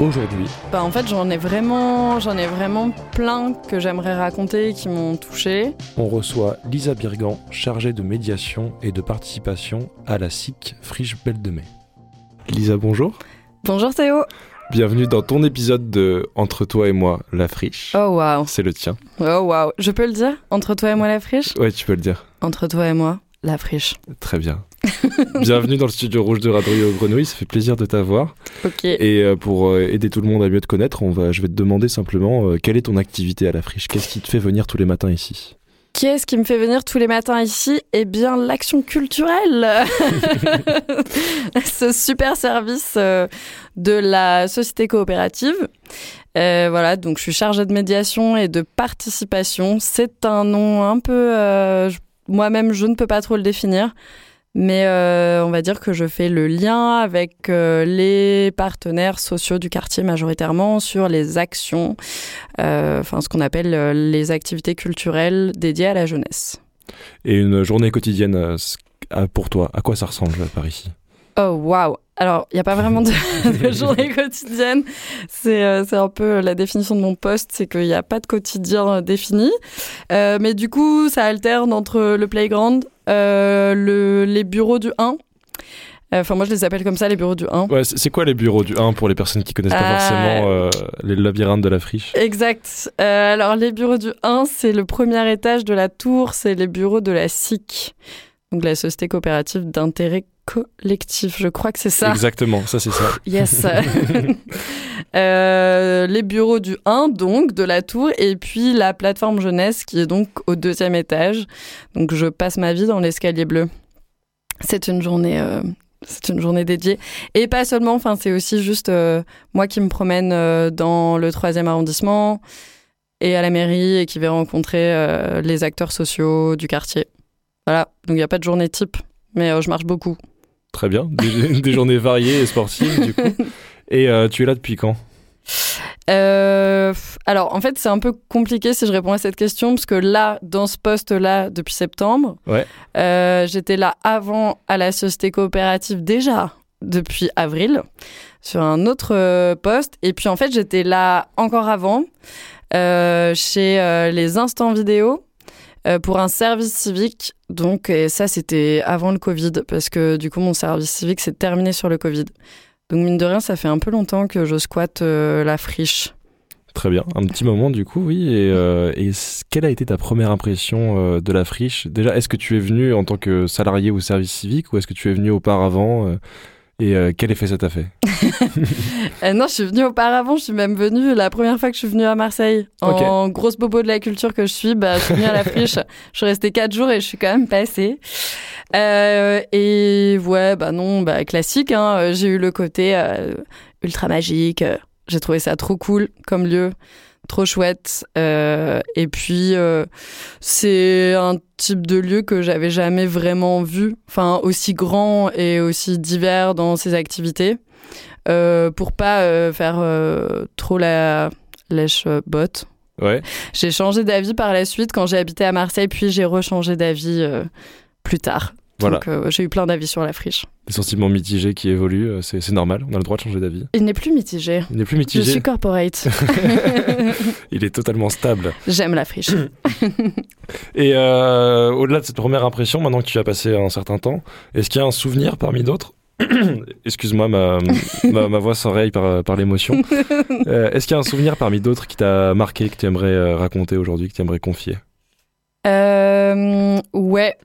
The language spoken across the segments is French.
Aujourd'hui, Bah, en fait, j'en ai vraiment, j'en ai vraiment plein que j'aimerais raconter et qui m'ont touché. On reçoit Lisa Birgan, chargée de médiation et de participation à la SIC Friche Belle de Mai. Lisa, bonjour. Bonjour Théo. Bienvenue dans ton épisode de Entre toi et moi, la friche. Oh waouh. C'est le tien. Oh waouh. Je peux le dire? Entre toi et moi la friche? Ouais, tu peux le dire. Entre toi et moi la friche. Très bien. Bienvenue dans le studio rouge de Radio Grenouille, ça fait plaisir de t'avoir. Et euh, pour euh, aider tout le monde à mieux te connaître, on va, je vais te demander simplement euh, quelle est ton activité à la friche? Qu'est-ce qui te fait venir tous les matins ici? Qu'est-ce qui me fait venir tous les matins ici? Eh bien, l'action culturelle Ce super service de la société coopérative. Euh, voilà, donc je suis chargée de médiation et de participation. C'est un nom un peu... euh, Moi-même, je ne peux pas trop le définir. Mais euh, on va dire que je fais le lien avec euh, les partenaires sociaux du quartier majoritairement sur les actions, euh, enfin ce qu'on appelle les activités culturelles dédiées à la jeunesse. Et une journée quotidienne à- pour toi, à quoi ça ressemble par ici Oh waouh Alors, il n'y a pas vraiment de, de journée quotidienne. C'est euh, un peu la définition de mon poste, c'est qu'il n'y a pas de quotidien euh, défini. Euh, mais du coup, ça alterne entre le playground, euh, le, les bureaux du 1. Euh, Enfin, moi, je les appelle comme ça, les bureaux du 1. Ouais, c'est quoi les bureaux du 1 pour les personnes qui connaissent pas forcément les labyrinthes de la friche? Exact. Alors, les bureaux du 1, c'est le premier étage de la tour, c'est les bureaux de la SIC, donc la Société coopérative d'intérêt collectif. Je crois que c'est ça. Exactement, ça c'est ça. Yes. Euh, les bureaux du 1, donc, de la tour, et puis la plateforme jeunesse qui est donc au deuxième étage. Donc, je passe ma vie dans l'escalier bleu. C'est une journée. euh, c'est une journée dédiée. Et pas seulement, enfin, c'est aussi juste euh, moi qui me promène dans le troisième arrondissement et à la mairie et qui vais rencontrer les acteurs sociaux du quartier. Voilà, donc il n'y a pas de journée type, mais je marche beaucoup. Très bien, des, des journées variées et sportives du coup. Et euh, tu es là depuis quand? Euh, alors, en fait, c'est un peu compliqué si je réponds à cette question, parce que là, dans ce poste-là, depuis septembre, Ouais. euh, j'étais là avant à la société coopérative déjà depuis avril, sur un autre poste. Et puis, en fait, j'étais là encore avant, euh, chez euh, les instants vidéo. Euh, pour un service civique, donc et ça c'était avant le Covid parce que du coup mon service civique s'est terminé sur le Covid. Donc mine de rien, ça fait un peu longtemps que je squatte euh, la friche. Très bien, un petit moment du coup, oui. Et, euh, et quelle a été ta première impression euh, de la friche? Déjà, est-ce que tu es venu en tant que salarié au service civique ou est-ce que tu es venu auparavant euh, Et quel effet ça t'a fait? Euh, non, je suis venue auparavant, je suis même venue la première fois que je suis venue à Marseille. En grosse bobo de la culture que je suis, bah, je suis venue à la friche. Je suis restée quatre jours et je suis quand même passée. Euh, et ouais, bah non, bah classique, hein, euh, j'ai eu le côté euh, ultra magique. J'ai trouvé ça trop cool comme lieu, trop chouette. Euh, et puis, euh, c'est un type de lieu que j'avais jamais vraiment vu, enfin aussi grand et aussi divers dans ses activités pour pas euh, faire euh, trop la lèche euh, botte. Ouais, J'ai changé d'avis par la suite quand j'ai habité à Marseille, puis j'ai rechangé d'avis euh, plus tard. voilà. Donc euh, j'ai eu plein d'avis sur la friche. Des sentiments mitigés qui évoluent, euh, c'est normal, on a le droit de changer d'avis. Il n'est plus mitigé. Il n'est plus Je mitigé, suis corporate. il est totalement stable. J'aime la friche. Et euh, au-delà de cette première impression, maintenant que tu as passé un certain temps, est-ce qu'il y a un souvenir parmi d'autres? Excuse-moi, ma, ma, ma voix s'enraye par, par l'émotion. Euh, est-ce qu'il y a un souvenir parmi d'autres qui t'a marqué, que tu aimerais euh, raconter aujourd'hui, que tu aimerais confier? Euh, ouais.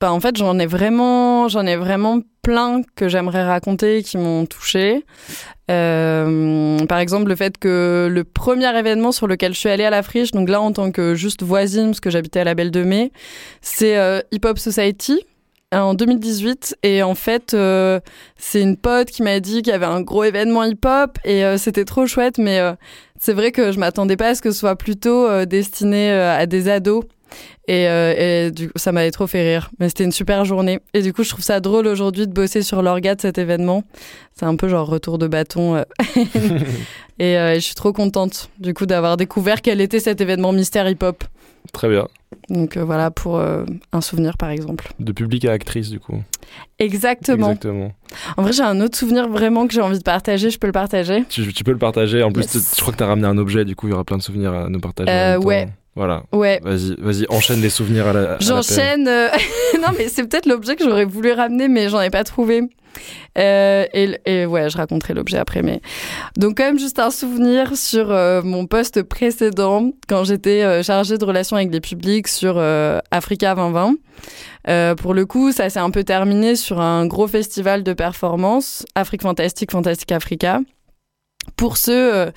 Bah, en fait, j'en ai vraiment, j'en ai vraiment plein que j'aimerais raconter qui m'ont touché. Euh, par exemple, le fait que le premier événement sur lequel je suis allée à la friche, donc là en tant que juste voisine, parce que j'habitais à la Belle de Mai, c'est euh, Hip Hop Society. En 2018 et en fait euh, c'est une pote qui m'a dit qu'il y avait un gros événement hip-hop et euh, c'était trop chouette mais euh, c'est vrai que je m'attendais pas à ce que ce soit plutôt destiné à des ados et, et du coup, ça m'avait trop fait rire. Mais c'était une super journée. Et du coup je trouve ça drôle aujourd'hui de bosser sur l'orga de cet événement. C'est un peu genre retour de bâton et, et je suis trop contente du coup d'avoir découvert quel était cet événement mystère hip-hop Très bien. Donc euh, voilà pour euh, un souvenir par exemple. De public à actrice du coup. Exactement. Exactement. En vrai j'ai un autre souvenir vraiment que j'ai envie de partager, je peux le partager Tu, peux le partager, en plus je crois que tu as ramené un objet, du coup il y aura plein de souvenirs à nous partager. Euh, ouais. Voilà. Ouais. Vas-y, vas-y, enchaîne les souvenirs à la. J'enchaîne. non, mais c'est peut-être l'objet que j'aurais voulu ramener, mais j'en ai pas trouvé. Euh, et, ouais, je raconterai l'objet après. Mais donc quand même juste un souvenir sur euh, mon poste précédent quand j'étais euh, chargée de relations avec les publics sur Africa 2020. pour le coup, ça s'est un peu terminé sur un gros festival de performance, Afrique Fantastique, Fantastique Africa. Pour ce, euh,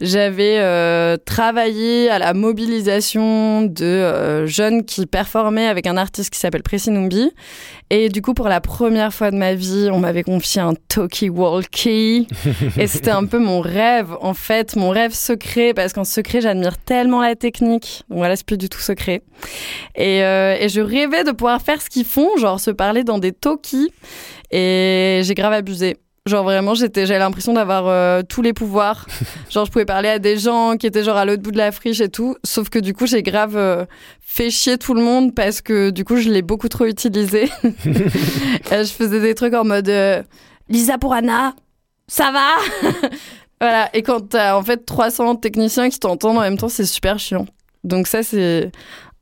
j'avais euh, travaillé à la mobilisation de euh, jeunes qui performaient avec un artiste qui s'appelle Pressy Numbi. Et du coup, pour la première fois de ma vie, on m'avait confié un Toki Walkie. et c'était un peu mon rêve, en fait, mon rêve secret, parce qu'en secret, j'admire tellement la technique. Donc voilà, c'est plus du tout secret. Et, je rêvais de pouvoir faire ce qu'ils font, genre se parler dans des Toki. Et j'ai grave abusé. Genre vraiment, j'étais, j'avais l'impression d'avoir euh, tous les pouvoirs. genre, je pouvais parler à des gens qui étaient genre à l'autre bout de la friche et tout. Sauf que du coup, j'ai grave euh, fait chier tout le monde parce que du coup, je l'ai beaucoup trop utilisé. Euh, je faisais des trucs en mode Lisa pour Anna, ça va? Voilà. Et quand t'as en fait 300 techniciens qui t'entendent en même temps, c'est super chiant. Donc ça, c'est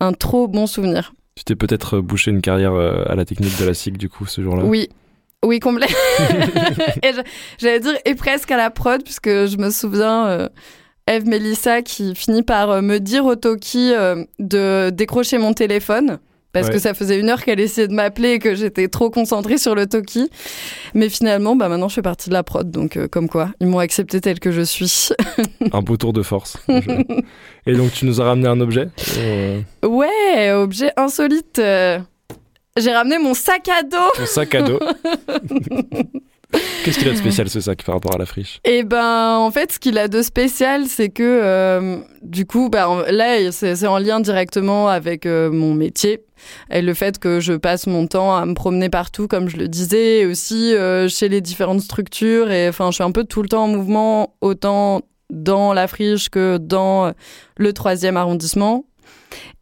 un trop bon souvenir. Tu t'es peut-être bouché une carrière à la technique de la SIG du coup ce jour-là? Oui, oui, complet. et j'allais dire, et presque à la prod, puisque je me souviens, euh, Eve Melissa qui finit par euh, me dire au Toki euh, de décrocher mon téléphone. Parce que ça faisait une heure qu'elle essayait de m'appeler et que j'étais trop concentrée sur le Toki. Mais finalement, bah maintenant, je fais partie de la prod. Donc, comme quoi, ils m'ont accepté tel que je suis. un beau tour de force. et donc, tu nous as ramené un objet Ouais, objet insolite. J'ai ramené mon sac à dos. Ton sac à dos. Qu'est-ce qu'il a de spécial ce sac par rapport à la friche? Eh ben, en fait, ce qu'il a de spécial, c'est que euh, du coup, bah, là, c'est en lien directement avec euh, mon métier et le fait que je passe mon temps à me promener partout, comme je le disais, et aussi euh, chez les différentes structures. Et enfin, je suis un peu tout le temps en mouvement, autant dans la friche que dans le troisième arrondissement.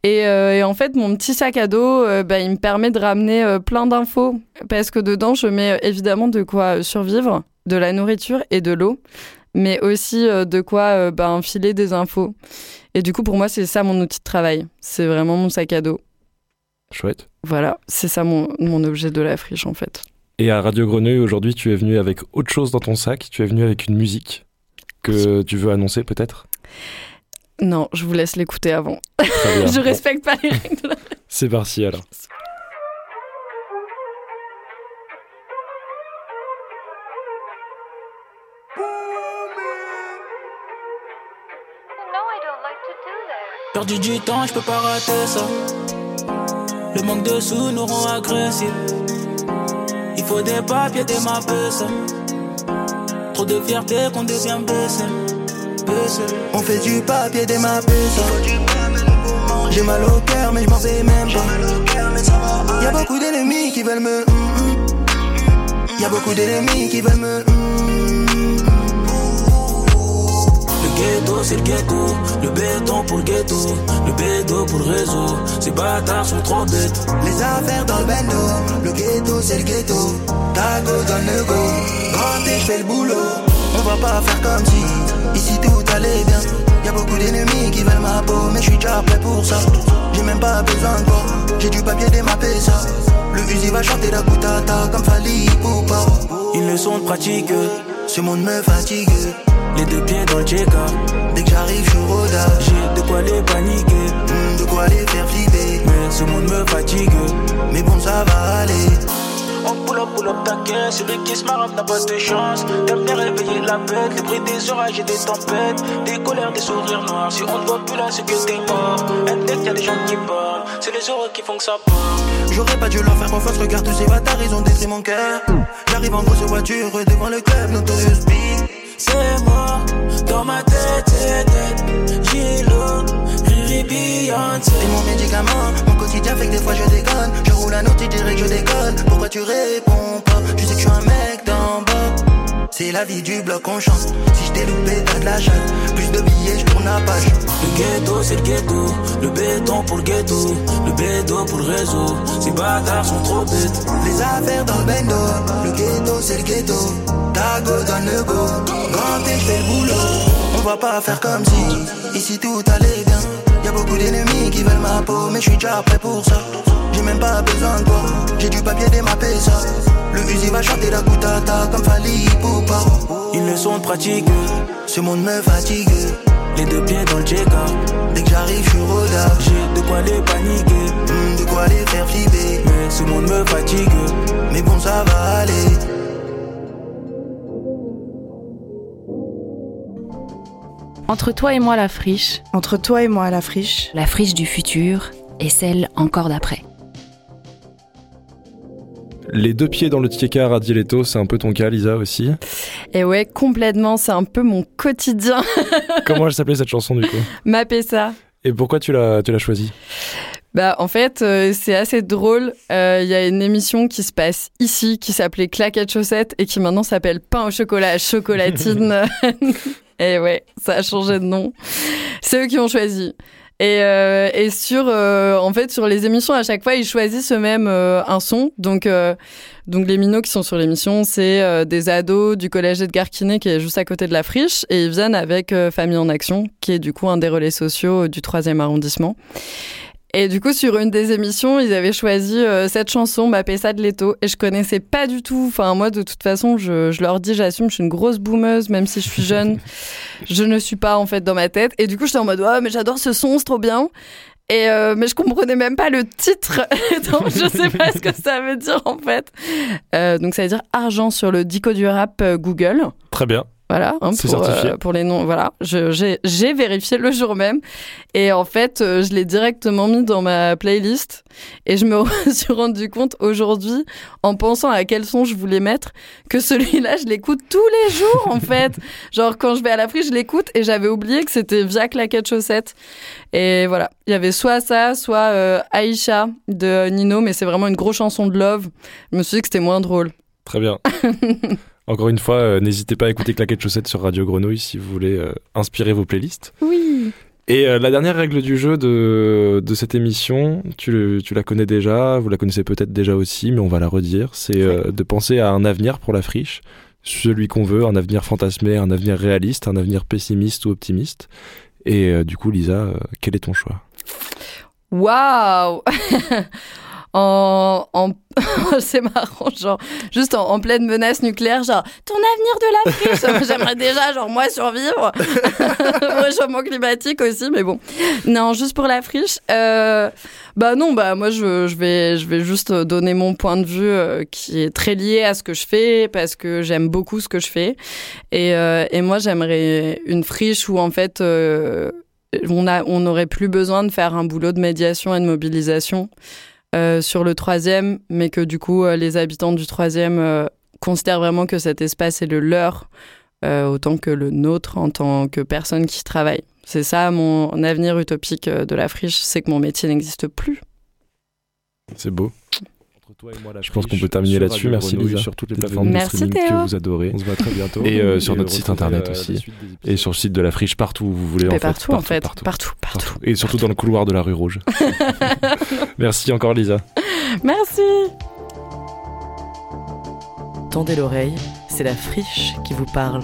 Euh, et, en fait, mon petit sac à dos, euh, bah, il me permet de ramener euh, plein d'infos parce que dedans, je mets évidemment de quoi survivre, de la nourriture et de l'eau, mais aussi de quoi bah, enfiler des infos. Et du coup, pour moi, c'est ça mon outil de travail. C'est vraiment mon sac à dos. Chouette. Voilà, c'est ça mon, mon objet de la friche en fait. Et à Radio Grenouille, aujourd'hui, tu es venu avec autre chose dans ton sac. Tu es venu avec une musique que tu veux annoncer peut-être? Non, je vous laisse l'écouter avant. je respecte pas les règles. C'est parti alors. Perdu du temps, je peux pas rater ça. Le manque de sous nous rend agressifs. Il faut des papiers, des mappes, ça. Trop de fierté qu'on devient baissé. On fait du papier des ma J'ai mal au cœur, mais je m'en fais même pas. Y'a beaucoup d'ennemis qui veulent me. Mm, mm. Y'a beaucoup d'ennemis qui veulent me. Mm, le ghetto, c'est le ghetto. Le béton pour le ghetto. Le béton pour le réseau. Ces bâtards sont trop bêtes. Les affaires dans le bendo. Le ghetto, c'est le ghetto. Tago donne le go. Rentrez, je fais le boulot. On va pas faire comme si. Ici tout allait bien. Y'a beaucoup d'ennemis qui veulent ma peau, mais je suis déjà prêt pour ça. J'ai même pas besoin de. J'ai du papier démappé ça. Le fusil va chanter la boutata comme Fali pas Une leçon de pratique. Ce monde me fatigue. Les deux pieds dans le check-up. Dès que j'arrive, je rodage. J'ai de quoi les paniquer. Hmm, de quoi les faire flipper. Mais ce monde me fatigue. Mais bon, ça va aller. On pull up, pull up taquet, celui qui se marre n'a pas de chance. T'aimes bien réveiller la bête, les bruits des orages et des tempêtes, des colères, des sourires noirs. Si on ne voit plus là, c'est que t'es mort. Un deck, y'a des gens qui parlent, c'est les heureux qui font que ça part. J'aurais pas dû leur faire confiance, regarde tous ces bâtards, ils ont détruit mon cœur. J'arrive en grosse voiture devant le club, Notorious Big. C'est moi, dans ma tête, tête, tête. Gilo, Riri Beyoncé. T'es mon médicament, mon quotidien fait que des fois je déconne. Je roule un autre, tu dirais que je déconne. Pourquoi tu réponds pas? Je sais que je suis un mec d'en bas. C'est la vie du bloc, on chante. Si je t'ai loupé, t'as de la chatte. Plus de billets, je tourne la page. Le ghetto, c'est le ghetto. Le béton pour le ghetto. Le bédo pour le réseau. Ces bâtards sont trop bêtes. Les affaires dans le bendo. Le ghetto, c'est le ghetto. Tago donne le go. Grand T, fais le boulot. Va pas faire comme si ici tout allait bien. Y'a beaucoup d'ennemis qui veulent ma peau, mais je suis déjà prêt pour ça. J'ai même pas besoin de toi. J'ai du papier démappé ça. Le Uzi va chanter la goutata comme Fali Poupa. Ils le sont pratiques. Ce monde me fatigue. Les deux pieds dans le Jeka. Dès que j'arrive, je suis rodard. J'ai de quoi les paniquer. Hmm, de quoi les faire flipper. Mais ce monde me fatigue. Mais bon, ça va aller. Entre toi et moi la friche, Entre toi et moi la friche, la friche du futur et celle encore d'après. Les deux pieds dans le tiécar à Dialetto, c'est un peu ton cas, Lisa aussi? Et ouais, complètement, c'est un peu mon quotidien. Comment elle s'appelait cette chanson du coup? Mapper ça. Et pourquoi tu l'as, tu l'as choisie? Bah, en fait, euh, c'est assez drôle. Euh, Il y a une émission qui se passe ici qui s'appelait Claquette Chaussette et qui maintenant s'appelle Pain au chocolat à chocolatine. et ouais, ça a changé de nom. C'est eux qui ont choisi. Et, euh, et sur, euh, en fait, sur les émissions, à chaque fois, ils choisissent eux-mêmes euh, un son. Donc, euh, donc les minots qui sont sur l'émission, c'est euh, des ados du collège Edgar Quinet qui est juste à côté de la friche, et ils viennent avec Famille en Action, qui est du coup un des relais sociaux du troisième arrondissement. Et du coup, sur une des émissions, ils avaient choisi euh, cette chanson, M'appelle ça de Leto. Et je connaissais pas du tout. Enfin, moi, de toute façon, je, je leur dis, j'assume, je suis une grosse boumeuse, même si je suis jeune. je ne suis pas, en fait, dans ma tête. Et du coup, j'étais en mode, ouais, mais j'adore ce son, c'est trop bien. Et euh, mais je comprenais même pas le titre, donc je sais pas ce que ça veut dire en fait. Euh, donc ça veut dire argent sur le dico du rap Google. Très bien. Voilà, hein, pour, euh, pour les noms. Voilà, j'ai vérifié le jour même et en fait, euh, je l'ai directement mis dans ma playlist et je me suis rendu compte aujourd'hui, en pensant à quel son je voulais mettre, que celui-là, je l'écoute tous les jours en fait. Genre quand je vais à la friche, je l'écoute et j'avais oublié que c'était via Claquette Chaussette. Et voilà, il y avait soit ça, soit euh, Aïcha de Nino, mais c'est vraiment une grosse chanson de love. Je me suis dit que c'était moins drôle. Très bien. Encore une fois, euh, n'hésitez pas à écouter Claquette Chaussette sur Radio Grenouille si vous voulez euh, inspirer vos playlists. Oui. Et euh, la dernière règle du jeu de, de cette émission, tu, le- tu la connais déjà, vous la connaissez peut-être déjà aussi, mais on va la redire, c'est de penser à un avenir pour la friche, celui qu'on veut, un avenir fantasmé, un avenir réaliste, un avenir pessimiste ou optimiste. Et du coup, Lisa, quel est ton choix? Waouh En, en c'est marrant, genre juste en, en pleine menace nucléaire, genre ton avenir de la friche. J'aimerais déjà, genre moi survivre au réchauffement climatique aussi, mais bon. Non, juste pour la friche. Euh, bah non, bah moi je, je vais je vais juste donner mon point de vue euh, qui est très lié à ce que je fais parce que j'aime beaucoup ce que je fais et euh, et moi j'aimerais une friche où en fait euh, on a on n'aurait plus besoin de faire un boulot de médiation et de mobilisation sur le troisième, mais que du coup euh, les habitants du troisième euh, considèrent vraiment que cet espace est le leur euh, autant que le nôtre en tant que personne qui travaille. C'est ça mon avenir utopique euh, de la friche, c'est que mon métier n'existe plus. C'est beau. Je pense qu'on peut terminer là-dessus. Merci Lisa. Sur toutes les D'être plateformes de Merci, streaming Théo. que vous adorez. On se voit très bientôt. Et, euh, sur notre site internet la- aussi. Et sur le site de la friche, partout où vous voulez. Mais en fait. partout, en fait, Partout, partout, partout. partout. Et surtout dans le couloir de la rue Rouge. Merci encore Lisa. Merci. Tendez l'oreille, c'est la friche qui vous parle.